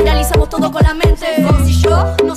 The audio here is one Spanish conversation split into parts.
materializamos todo con la mente. Y yo no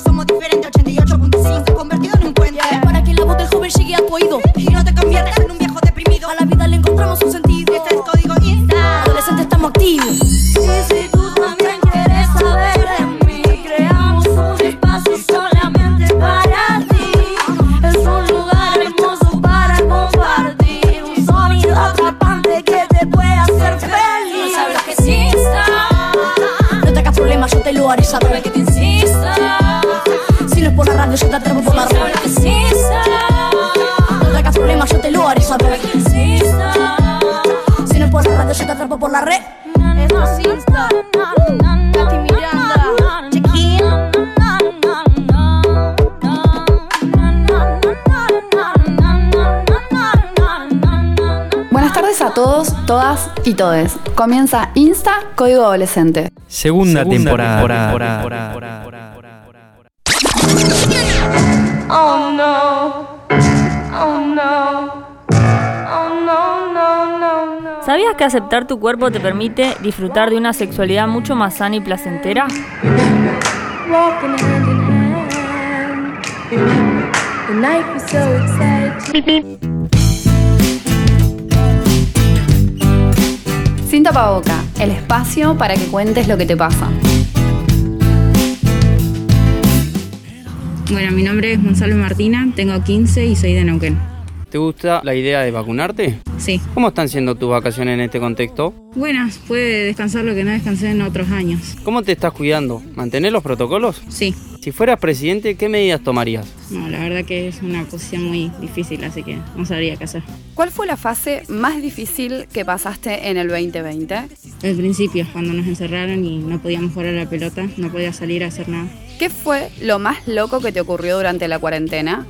red. lo que es Insta. No te hagas problemas, yo te lo haré saber. que insista. Si no es por la Miranda. Check-in. Buenas tardes a todos, todas y todes. Comienza Insta Código Adolescente. Segunda, temporada. Oh no. Oh no. Oh no, no, no, no. ¿Sabías que aceptar tu cuerpo te permite disfrutar de una sexualidad mucho más sana y placentera? Sin tapaboca, el espacio para que cuentes lo que te pasa. Bueno, mi nombre es Gonzalo Martina, tengo 15 y soy de Neuquén. ¿Te gusta la idea de vacunarte? Sí. ¿Cómo están siendo tus vacaciones en este contexto? Buenas, puede descansar lo que no descansé en otros años. ¿Cómo te estás cuidando? ¿Mantenés los protocolos? Sí. Si fueras presidente, ¿qué medidas tomarías? No, la verdad que es una posición muy difícil, así que no sabría qué hacer. ¿Cuál fue la fase más difícil que pasaste en el 2020? Al principio, cuando nos encerraron y no podíamos jugar a la pelota, no podía salir a hacer nada. ¿Qué fue lo más loco que te ocurrió durante la cuarentena?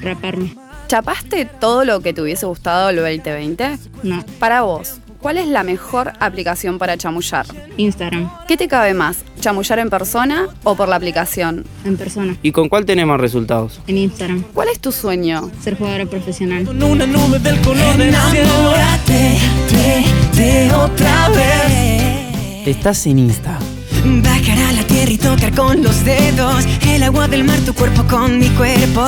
Raparme. ¿Chapaste todo lo que te hubiese gustado el 2020? No. Para vos, ¿cuál es la mejor aplicación para chamullar? Instagram. ¿Qué te cabe más, chamullar en persona o por la aplicación? En persona. ¿Y con cuál tenemos resultados? En Instagram. ¿Cuál es tu sueño? Ser jugadora profesional. una nube del color del cielo. de, de otra vez. Estás en Insta. Bajar a la tierra y tocar con los dedos el agua del mar, tu cuerpo con mi cuerpo.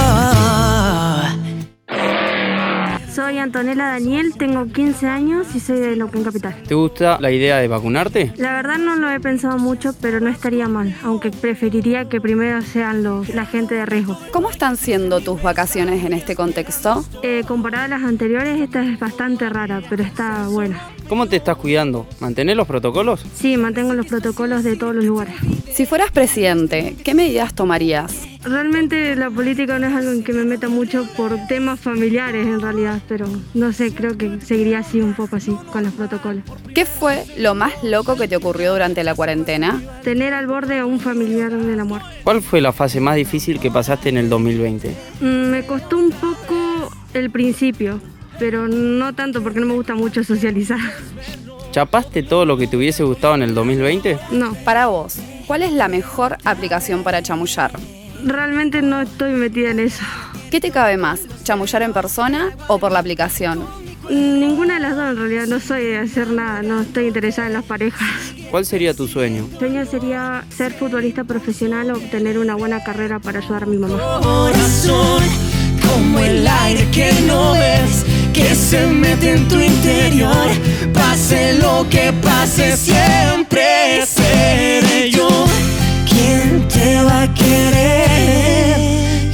Soy Antonella Daniel, tengo 15 años y soy de Neuquén Capital. ¿Te gusta la idea de vacunarte? La verdad no lo he pensado mucho, pero no estaría mal, aunque preferiría que primero sean los, la gente de riesgo. ¿Cómo están siendo tus vacaciones en este contexto? Eh, comparada a las anteriores, esta es bastante rara, pero está buena. ¿Cómo te estás cuidando? ¿Mantenés los protocolos? Sí, mantengo los protocolos de todos los lugares. Si fueras presidente, ¿qué medidas tomarías? Realmente la política no es algo en que me meta mucho por temas familiares en realidad, pero no sé, creo que seguiría así un poco así con los protocolos. ¿Qué fue lo más loco que te ocurrió durante la cuarentena? Tener al borde a un familiar de la muerte. ¿Cuál fue la fase más difícil que pasaste en el 2020? Mm, Me costó un poco el principio, pero no tanto porque no me gusta mucho socializar. ¿Chapaste todo lo que te hubiese gustado en el 2020? No, Para vos, ¿cuál es la mejor aplicación para chamullar? realmente no estoy metida en eso. ¿Qué te cabe más, chamullar en persona o por la aplicación? Ninguna de las dos en realidad, no soy de hacer nada, no estoy interesada en las parejas. ¿Cuál sería tu sueño? Mi sueño sería ser futbolista profesional o obtener una buena carrera para ayudar a mi mamá. Corazón, como el aire que no ves, que se mete en tu interior. Pase lo que pase, siempre seré yo quien te va a querer.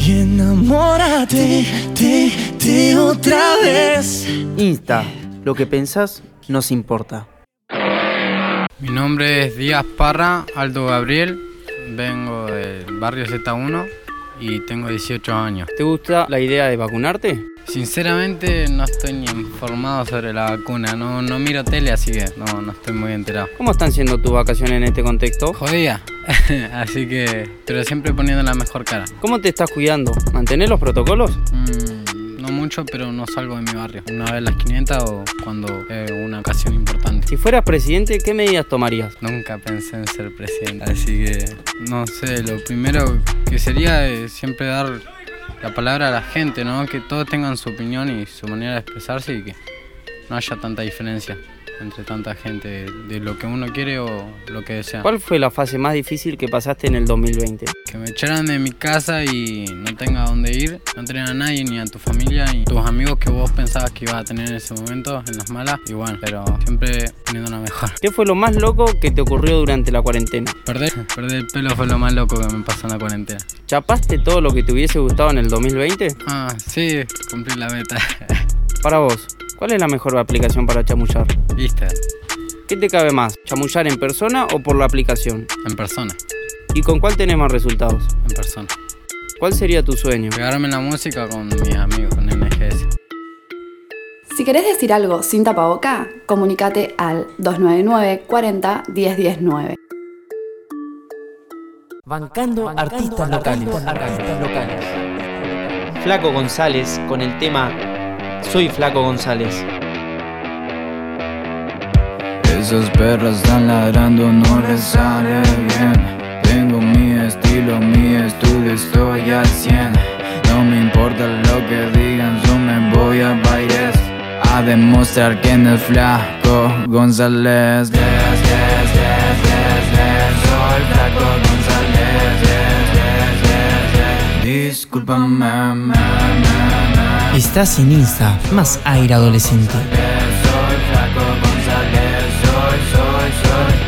Y enamórate de, de otra vez. Insta. Lo que pensás nos importa. Mi nombre es Díaz Parra, Aldo Gabriel, vengo del barrio Z1 y tengo 18 años. ¿Te gusta la idea de vacunarte? Sinceramente no estoy ni informado sobre la vacuna, no, no miro tele así que no, no estoy muy enterado. ¿Cómo están siendo tus vacaciones en este contexto? Jodida, así que, pero siempre poniendo la mejor cara. ¿Cómo te estás cuidando? ¿Mantenés los protocolos? Mm, no mucho, pero no salgo de mi barrio. Una vez las 500 o cuando es una ocasión importante. Si fueras presidente, ¿qué medidas tomarías? Nunca pensé en ser presidente, así que no sé, lo primero que sería es siempre dar la palabra a la gente, ¿no? Que todos tengan su opinión y su manera de expresarse y que no haya tanta diferencia. Entre tanta gente de lo que uno quiere o lo que desea. ¿Cuál fue la fase más difícil que pasaste en el 2020? Que me echaran de mi casa y no tenga a dónde ir, no tener a nadie, ni a tu familia, ni tus amigos que vos pensabas que ibas a tener en ese momento, en las malas, igual, pero siempre poniendo una mejor. ¿Qué fue lo más loco que te ocurrió durante la cuarentena? Perder, perder el pelo fue lo más loco que me pasó en la cuarentena. ¿Chapaste todo lo que te hubiese gustado en el 2020? Ah, sí, cumplí la meta. Para vos, ¿cuál es la mejor aplicación para chamullar? Instagram, ¿Qué te cabe más, chamullar en persona o por la aplicación? en persona, ¿Y con cuál tenés más resultados? en persona. ¿Cuál sería tu sueño? Pegarme la música con mis amigos, con NGS. Si querés decir algo sin tapaboca, comunícate al 299 40 1019. Bancando, artistas, locales. Flaco González con el tema Soy Flaco González. Esas perras están ladrando, no les sale bien. Tengo mi estilo, mi estudio, estoy al 100. No me importa lo que digan, yo me voy a bailes a demostrar quién es flaco González. Yes, yes, yes, yes, yes, soy flaco González. Discúlpame, me, me, me. Estás en Insta, más aire adolescente.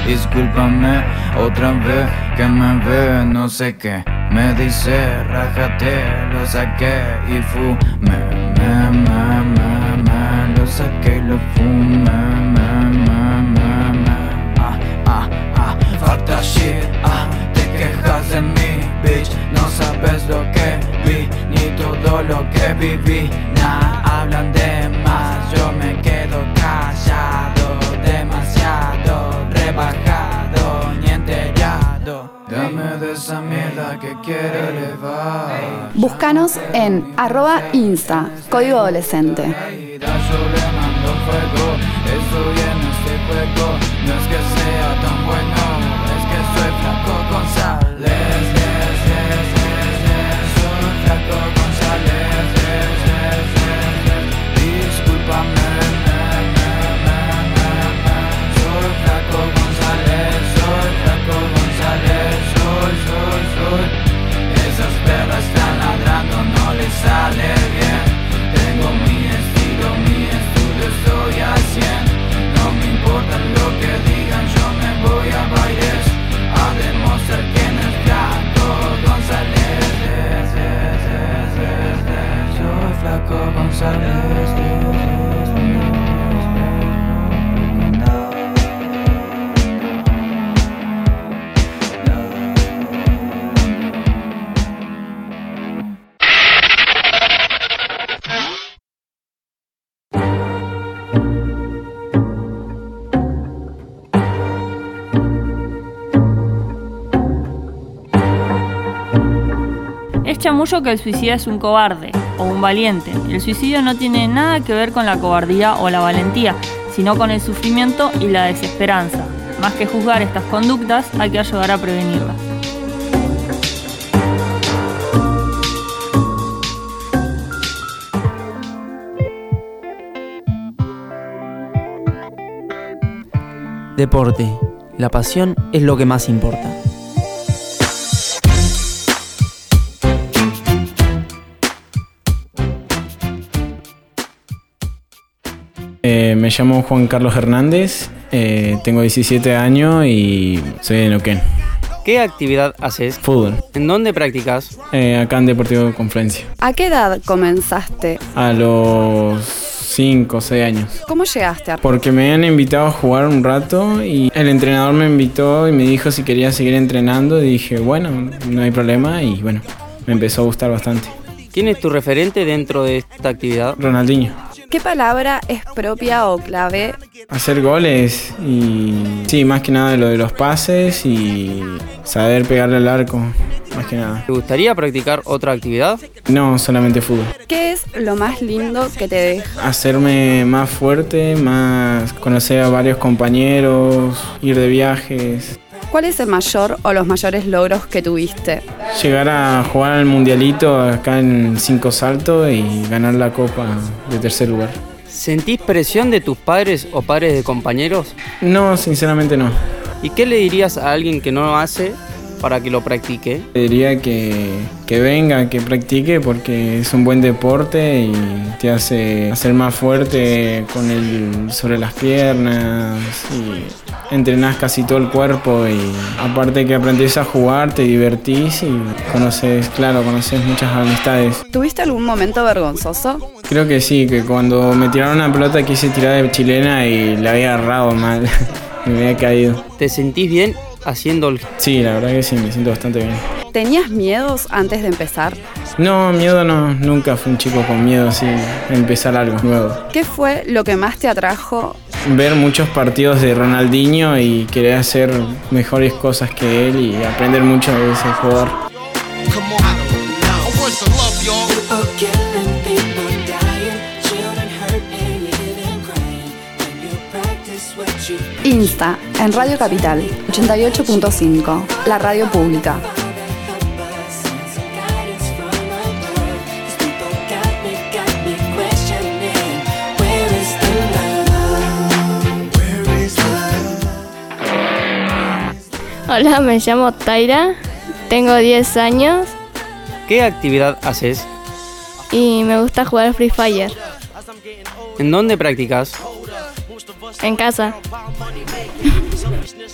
Discúlpame otra vez que me ve, no sé qué. Me dice, rájate, lo saqué y fumé, me, me, me, me, lo saqué y lo fumé, me, me, me, me. Ah, ah, ah, that shit, ah, te quejas de mí, bitch, no sabes lo que vi, ni todo lo que viví, nah, hablan de más, yo me quedo callado, demasiado rebajado, ni enterado. Dame de esa mierda que quiero elevar. Búscanos en arroba insta, código adolescente. Es chamullo que el suicida es un cobarde o un valiente. El suicidio no tiene nada que ver con la cobardía o la valentía, sino con el sufrimiento y la desesperanza. Más que juzgar estas conductas, hay que ayudar a prevenirlas. Deporte. La pasión es lo que más importa. Eh, me llamo Juan Carlos Hernández, eh, tengo 17 años y soy de Neuquén. ¿Qué actividad haces? Fútbol, ¿En dónde practicas? eh, acá en Deportivo Confluencia. ¿A qué edad comenzaste? A los 5 o 6 años. ¿Cómo llegaste a... Porque me han invitado a jugar un rato y el entrenador me invitó y me dijo si quería seguir entrenando y dije, bueno, no hay problema y bueno, me empezó a gustar bastante. ¿Quién es tu referente dentro de esta actividad? Ronaldinho. ¿Qué palabra es propia o clave? Hacer goles y sí, más que nada lo de los pases y saber pegarle al arco, más que nada. ¿Te gustaría practicar otra actividad? No, solamente fútbol. ¿Qué es lo más lindo que te deja? Hacerme más fuerte, más conocer a varios compañeros, ir de viajes, ¿Cuál es el mayor o los mayores logros que tuviste? llegar a jugar al mundialito acá en cinco saltos y ganar la copa de tercer lugar. ¿Sentís presión de tus padres o padres de compañeros? No, sinceramente no. ¿Y qué le dirías a alguien que no lo hace para que lo practique? Diría que, que venga, que practique porque es un buen deporte y te hace hacer más fuerte con el sobre las piernas y entrenás casi todo el cuerpo y aparte que aprendés a jugar, te divertís y conoces, claro, conoces muchas amistades. ¿Tuviste algún momento vergonzoso? Creo que sí, que cuando me tiraron una pelota quise tirar de chilena y la había agarrado mal, me había caído. ¿Te sentís bien haciendo el... Sí, la verdad que sí, me siento bastante bien. ¿Tenías miedos antes de empezar? No, miedo no, nunca fui un chico con miedo así, empezar algo nuevo. ¿Qué fue lo que más te atrajo? Ver muchos partidos de Ronaldinho y querer hacer mejores cosas que él y aprender mucho de ese jugador. Insta, en Radio Capital, 88.5, la radio pública. Hola, me llamo Taira, tengo 10 años ¿Qué actividad haces? y me gusta jugar Free Fire ¿En dónde practicas? En casa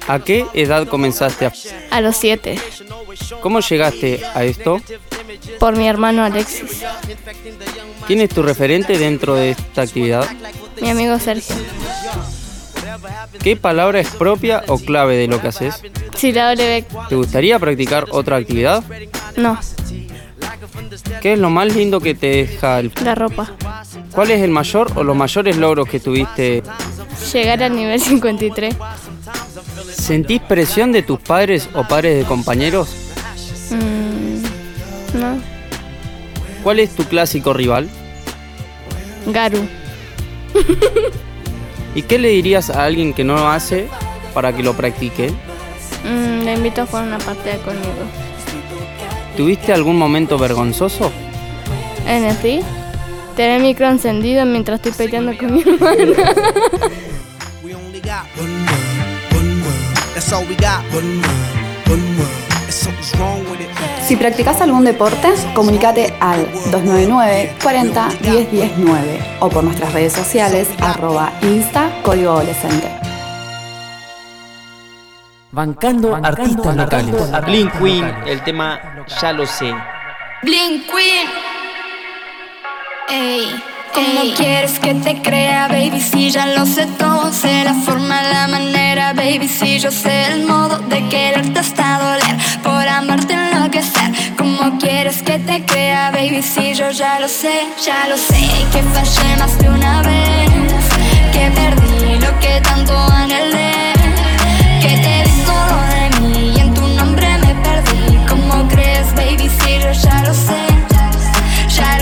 ¿A qué edad comenzaste a... a los 7 ¿Cómo llegaste a esto? por mi hermano Alexis, ¿Quién es tu referente dentro de esta actividad? mi amigo Sergio. ¿Qué palabra es propia o clave de lo que haces? Si la W, ¿Te gustaría practicar otra actividad? no, ¿Qué es lo más lindo que te deja el... la ropa. ¿Cuál es el mayor o los mayores logros que tuviste? Llegar al nivel 53. ¿Sentís presión de tus padres o padres de compañeros? Mm, no, ¿Cuál es tu clásico rival? Garu. ¿Y qué le dirías a alguien que no lo hace para que lo practique? Mm, le invito a jugar una partida conmigo. ¿Tuviste algún momento vergonzoso? En el tener el micro encendido mientras estoy peleando con mi it. Si practicas algún deporte, comunícate al 299 40 10 10 9 o por nuestras redes sociales arroba insta código adolescente. Bancando, artistas locales. Blink Queen, el tema Ya lo sé. Blink Queen. Ey, ¿cómo quieres que te crea, baby? Si ya lo sé todo, sé la forma, la manera, baby. Si yo sé el modo de quererte hasta doler, por amarte enloquecer. ¿Cómo quieres que te crea, baby? Si yo ya lo sé, ya lo sé. Que fallé más de una vez, que perdí lo que tanto anhelé. Que te di todo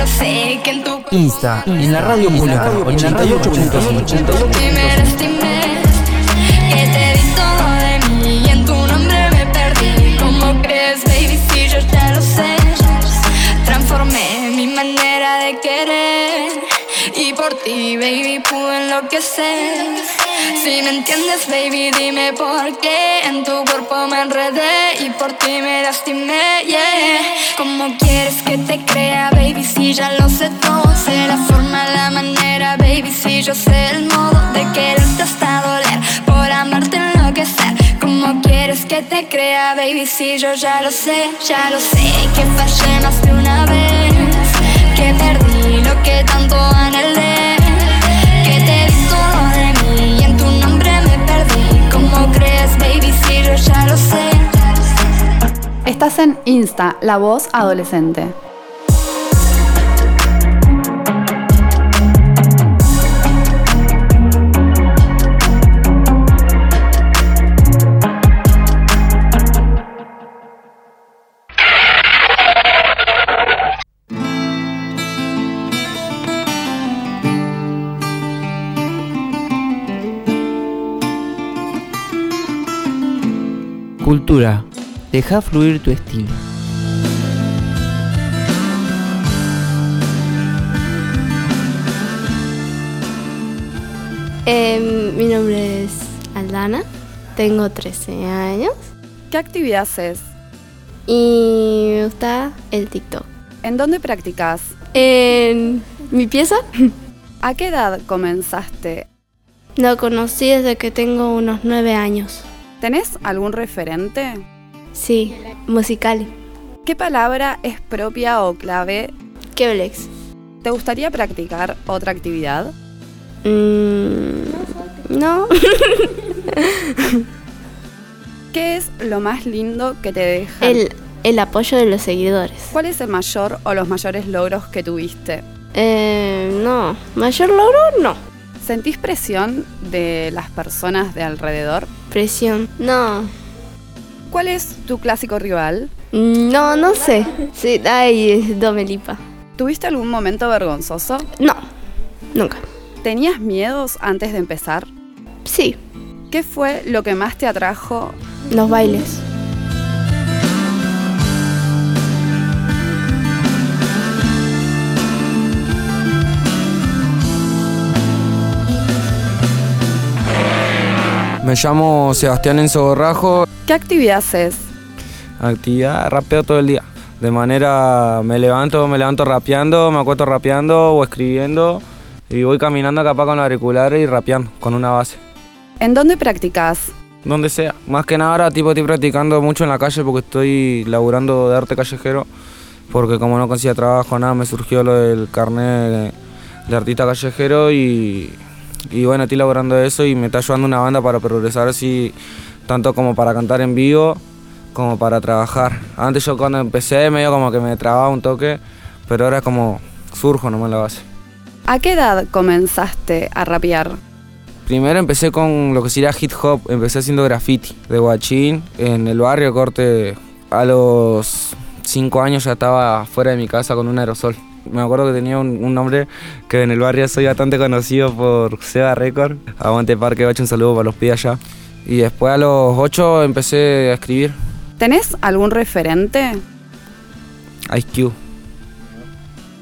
lo sé. Que en tu Insta, en la radio pública, 88.5. y me lastimé. Que te di todo de mí y en tu nombre me perdí. ¿Cómo crees, baby? Si yo ya lo sé. Transformé mi manera de querer. Y por ti, baby, pude enloquecer. Si me entiendes, baby, dime por qué. En tu cuerpo me enredé y por ti me lastimé, yeah. ¿Cómo quieres que te crea, baby? Si ya lo sé todo, sé la forma, la manera, baby. Si yo sé el modo de quererte hasta doler, por amarte enloquecer. ¿Cómo quieres que te crea, baby? Si yo ya lo sé, ya lo sé. Que fallé más de una vez, que perdí lo que tanto anhelé. Estás en Insta, la voz adolescente. Cultura. Deja fluir tu estilo. Eh, mi nombre es Aldana, tengo 13 años ¿Qué actividad haces? y me gusta el TikTok. ¿En dónde practicas? En mi pieza ¿A qué edad comenzaste? lo conocí desde que tengo unos 9 años. ¿Tenés algún referente? Sí, musical. ¿Qué palabra es propia o clave? Keblex. ¿Te gustaría practicar otra actividad? Mm, no. ¿Qué es lo más lindo que te deja? el, el apoyo de los seguidores. ¿Cuál es el mayor o los mayores logros que tuviste? Eh, no, mayor logro no. ¿Sentís presión de las personas de alrededor? Presión. No. ¿Cuál es tu clásico rival? No, no sé. Sí, ay, Domelipa. ¿Tuviste algún momento vergonzoso? No, nunca. ¿Tenías miedos antes de empezar? Sí, ¿Qué fue lo que más te atrajo? los bailes. Me llamo Sebastián Enzo Borrajo. ¿Qué actividad haces? Actividad, rapeo todo el día. De manera, me levanto, me levanto rapeando, me acuesto rapeando o escribiendo y voy caminando capaz con los auriculares y rapeando con una base. ¿En dónde practicas? Donde sea. Más que nada ahora tipo estoy practicando mucho en la calle porque estoy laburando de arte callejero. Porque como no conseguía trabajo, nada, me surgió lo del carnet de artista callejero y, y bueno, estoy laburando de eso y me está ayudando una banda para progresar así, tanto como para cantar en vivo como para trabajar. Antes yo cuando empecé medio como que me trababa un toque, pero ahora es como surjo nomás la base. ¿A qué edad comenzaste a rapear? Primero empecé con lo que sería hip hop, empecé haciendo graffiti de guachín en el barrio corte. A los 5 años ya estaba fuera de mi casa con un aerosol. Me acuerdo que tenía un, un nombre que en el barrio soy bastante conocido por Seba Record. Aguante Parque 8, un saludo para los pibes allá. Y después a los 8 empecé a escribir. ¿Tenés algún referente? Ice Cube.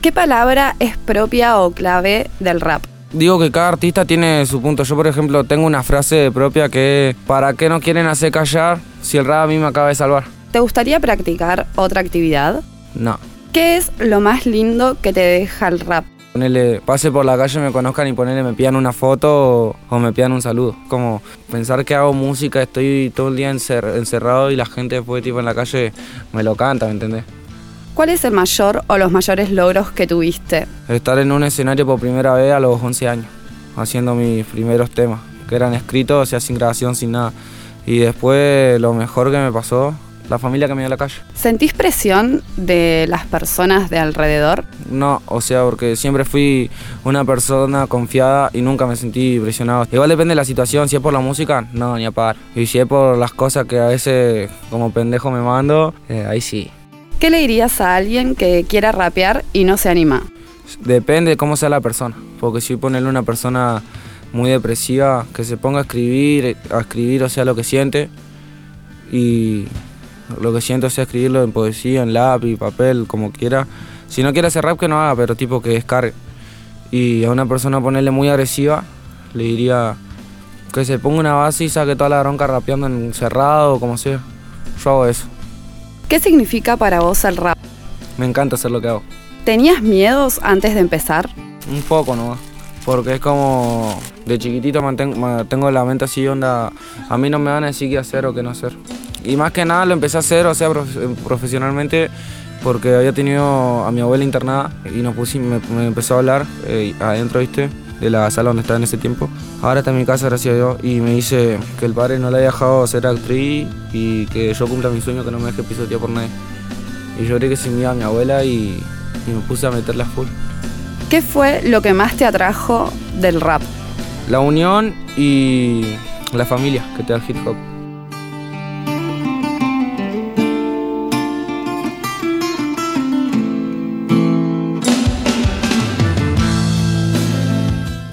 ¿Qué palabra es propia o clave del rap? Digo que cada artista tiene su punto. Yo, por ejemplo, tengo una frase propia que es, ¿para qué no quieren hacer callar si el rap a mí me acaba de salvar? ¿Te gustaría practicar otra actividad? No. ¿Qué es lo más lindo que te deja el rap? Ponele, pase por la calle, me conozcan y ponele, me pidan una foto o, o me pidan un saludo. Como pensar que hago música, estoy todo el día encer- encerrado y la gente después tipo en la calle me lo canta, ¿me entendés? ¿Cuál es el mayor o los mayores logros que tuviste? Estar en un escenario por primera vez a los 11 años, haciendo mis primeros temas, que eran escritos, o sea, sin grabación, sin nada. Y después lo mejor que me pasó, la familia que me dio a la calle. ¿Sentís presión de las personas de alrededor? No, o sea, porque siempre fui una persona confiada y nunca me sentí presionado. Igual depende de la situación, si es por la música, no, ni a par. Y si es por las cosas que a veces como pendejo me mando, eh, ahí sí. ¿Qué le dirías a alguien que quiera rapear y no se anima? Depende de cómo sea la persona, porque si ponerle una persona muy depresiva, que se ponga a escribir, a escribir, o sea, lo que siente, y lo que siento, sea, escribirlo en poesía, en lápiz, papel, como quiera. Si no quiere hacer rap, que no haga, pero tipo que descargue. Y a una persona ponerle muy agresiva, le diría que se ponga una base y saque toda la bronca rapeando encerrado o como sea. Yo hago eso. ¿Qué significa para vos el rap? Me encanta hacer lo que hago. ¿Tenías miedos antes de empezar? Un poco nomás. Porque es como de chiquitito mantengo, ma- tengo la mente así onda. A mí no me van a decir qué hacer o qué no hacer. Y más que nada lo empecé a hacer, o sea, prof- profesionalmente, porque había tenido a mi abuela internada y nos pusimos, me, me empezó a hablar eh, adentro, ¿viste? De la sala donde estaba en ese tiempo. Ahora está en mi casa, gracias a Dios, y me dice que el padre no le había dejado ser actriz y que yo cumpla mi sueño, que no me deje pisotear por nadie. Y yo creí que se me iba a mi abuela y, y me puse a meterla full. ¿Qué fue lo que más te atrajo del rap? La unión y la familia que te da el hip hop.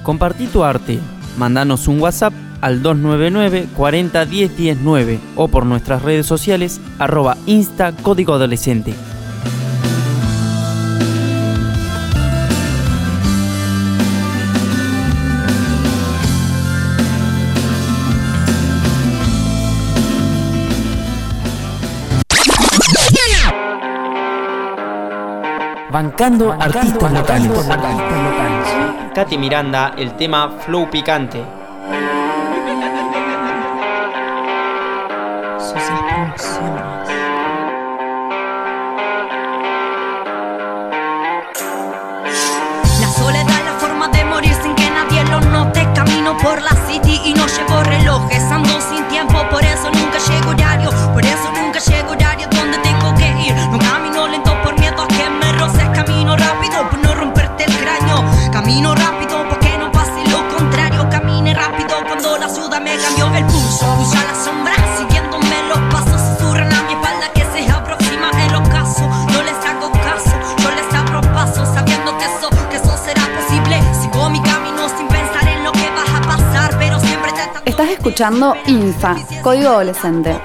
Compartí tu arte. Mandanos un WhatsApp al 299 40 10 10 9 o por nuestras redes sociales arroba insta código adolescente. Bancando, artistas locales. Katy Miranda, el tema Flow Picante. La soledad es la forma de morir sin que nadie lo note. Camino por la escuchando INSA, Código Adolescente.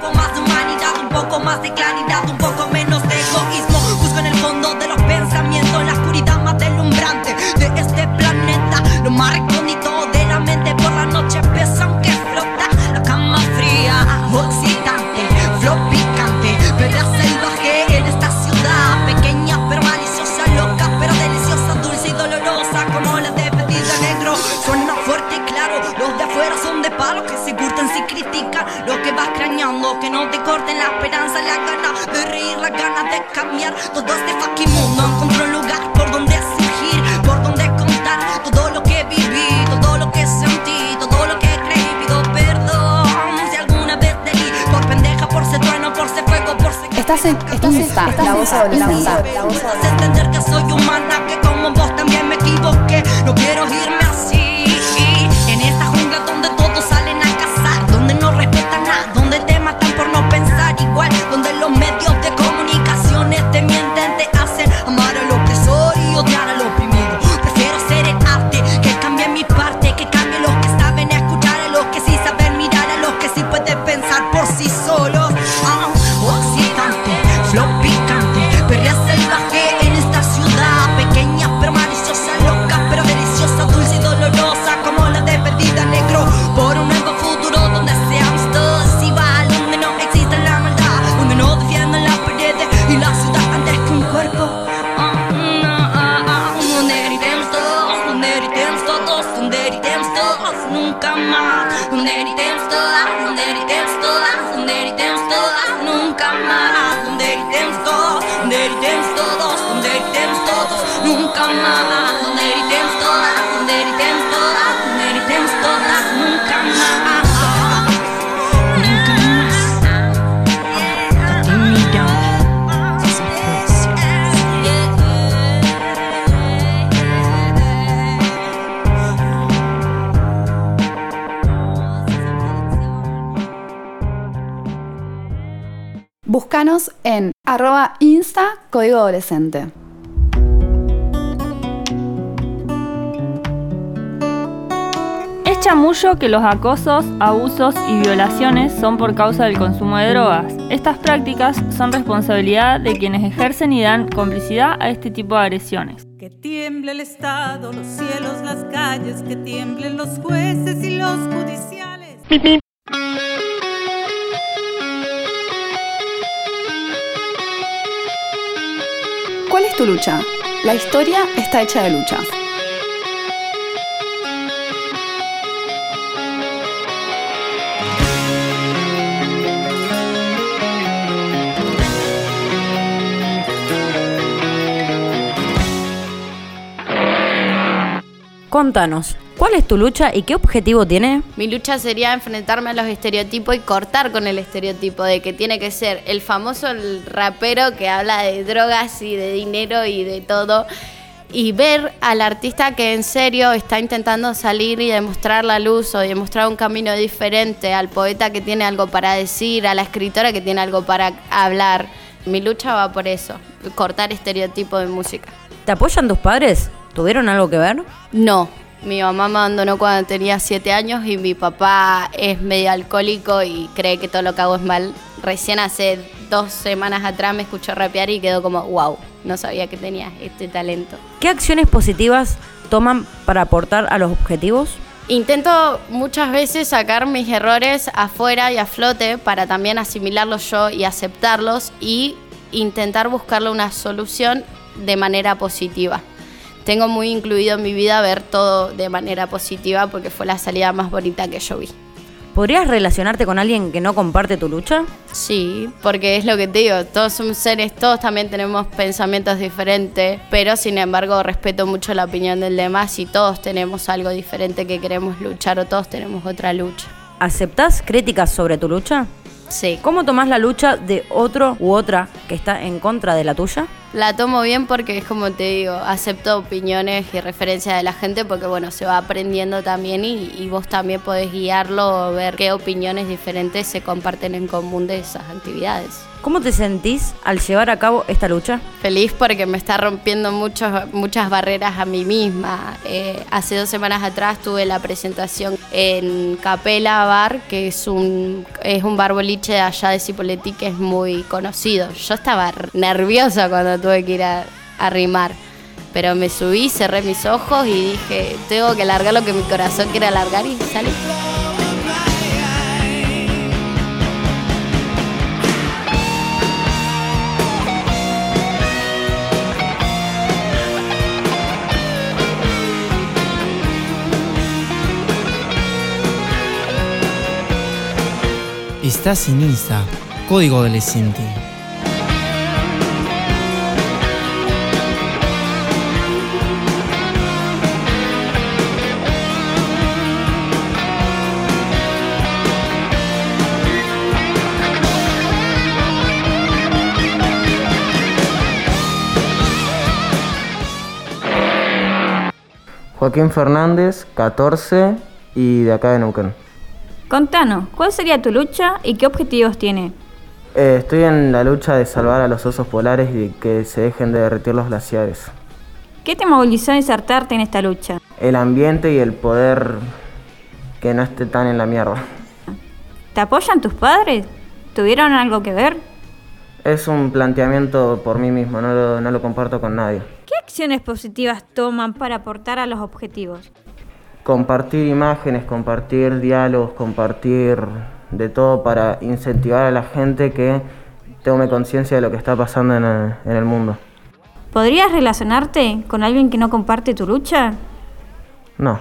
Que no te corten la esperanza, la gana de reír, la gana de cambiar. Todo este fucking mundo encontró un lugar por donde surgir, por donde contar todo lo que viví, todo lo que sentí, todo lo que creí. Pido perdón si alguna vez te di por pendeja, por ser trueno, por ser fuego, por ser Estás en INSA, la voz adolescente. Entender que soy humana, que como vos también me equivoqué. No quiero irme así. Búscanos en arroba Insta, Código Adolescente. Es chamullo que los acosos, abusos y violaciones son por causa del consumo de drogas. Estas prácticas son responsabilidad de quienes ejercen y dan complicidad a este tipo de agresiones. Que tiemble el Estado, los cielos, las calles, que tiemblen los jueces y los judiciales. ¿Cuál es tu lucha? La historia está hecha de luchas. Contanos, ¿cuál es tu lucha y qué objetivo tiene? Mi lucha sería enfrentarme a los estereotipos y cortar con el estereotipo de que tiene que ser el famoso el rapero que habla de drogas y de dinero y de todo. Y ver al artista que en serio está intentando salir y demostrar la luz o demostrar un camino diferente, al poeta que tiene algo para decir, a la escritora que tiene algo para hablar. Mi lucha va por eso, cortar estereotipos de música. ¿Te apoyan tus padres? ¿Tuvieron algo que ver? No, mi mamá me abandonó cuando tenía siete años y mi papá es medio alcohólico y cree que todo lo que hago es mal. Recién hace dos semanas atrás me escuchó rapear y quedó como, wow, no sabía que tenía este talento. ¿Qué acciones positivas toman para aportar a los objetivos? Intento muchas veces sacar mis errores afuera y a flote para también asimilarlos yo y aceptarlos y intentar buscarle una solución de manera positiva. Tengo muy incluido en mi vida ver todo de manera positiva porque fue la salida más bonita que yo vi. ¿Podrías relacionarte con alguien que no comparte tu lucha? Sí, porque es lo que te digo, todos somos seres, todos también tenemos pensamientos diferentes, pero sin embargo respeto mucho la opinión del demás y todos tenemos algo diferente que queremos luchar o todos tenemos otra lucha. ¿Aceptás críticas sobre tu lucha? Sí. ¿Cómo tomás la lucha de otro u otra que está en contra de la tuya? La tomo bien porque es como te digo, acepto opiniones y referencias de la gente porque bueno, se va aprendiendo también y, y vos también podés guiarlo o ver qué opiniones diferentes se comparten en común de esas actividades. ¿Cómo te sentís al llevar a cabo esta lucha? Feliz porque me está rompiendo muchos, muchas barreras a mí misma. Eh, hace dos semanas atrás tuve la presentación en Capela Bar, que es un, es un bar boliche de allá de Cipolletti que es muy conocido. Yo estaba nerviosa cuando tuve que ir a, a rimar. Pero me subí, cerré mis ojos y dije, tengo que largar lo que mi corazón quiere alargar y salí. Estás en Insta, Código Adolescente. Joaquín Fernández, 14 y de acá de Neuquén. Contanos, ¿cuál sería tu lucha y qué objetivos tiene? Eh, estoy en la lucha de salvar a los osos polares y que se dejen de derretir los glaciares. ¿Qué te movilizó a insertarte en esta lucha? El ambiente y el poder que no esté tan en la mierda. ¿Te apoyan tus padres? ¿Tuvieron algo que ver? Es un planteamiento por mí mismo, no lo, no lo comparto con nadie. ¿Qué acciones positivas toman para aportar a los objetivos? Compartir imágenes, compartir diálogos, compartir de todo para incentivar a la gente que tome conciencia de lo que está pasando en el, en el mundo. ¿Podrías relacionarte con alguien que no comparte tu lucha? No.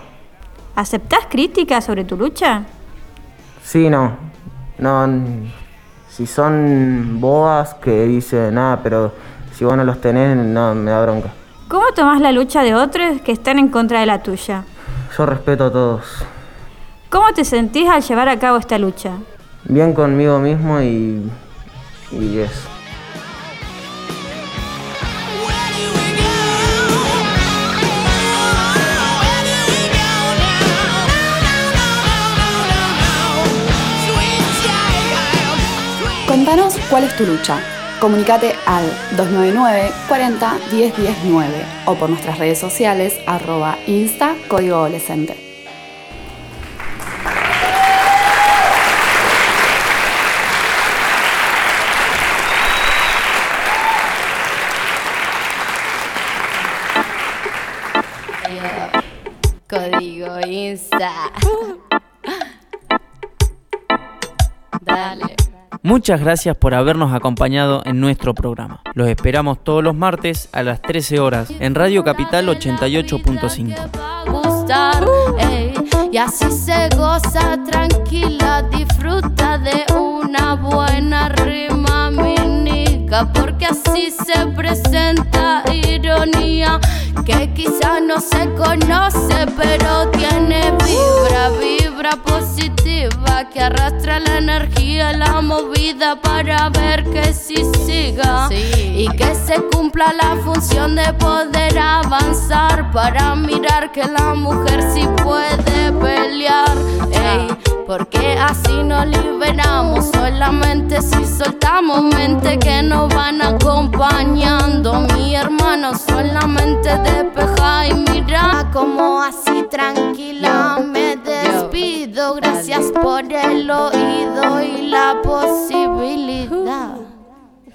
¿Aceptás críticas sobre tu lucha? Sí, no. No. Si son boas que dicen nada, pero si vos no los tenés, no, me da bronca. ¿Cómo tomás la lucha de otros que están en contra de la tuya? Yo respeto a todos. ¿Cómo te sentís al llevar a cabo esta lucha? Bien conmigo mismo y. y eso. Contanos cuál es tu lucha. Comunicate al 299 40 10 10 9 o por nuestras redes sociales arroba insta código adolescente. Muchas gracias por habernos acompañado en nuestro programa. Los esperamos todos los martes a las 13 horas en Radio Capital 88.5. gustar ey, y así se goza porque así se presenta ironía que quizá no se conoce pero tiene vibra vibra positiva que arrastra la energía la movida para ver que sí siga y que se cumpla la función de poder avanzar para mirar que la mujer sí puede pelear. Ey, porque así nos liberamos solamente si soltamos mente que nos van acompañando. Mi hermano solamente despeja y mira como así tranquila me despido. Gracias por el oído y la posibilidad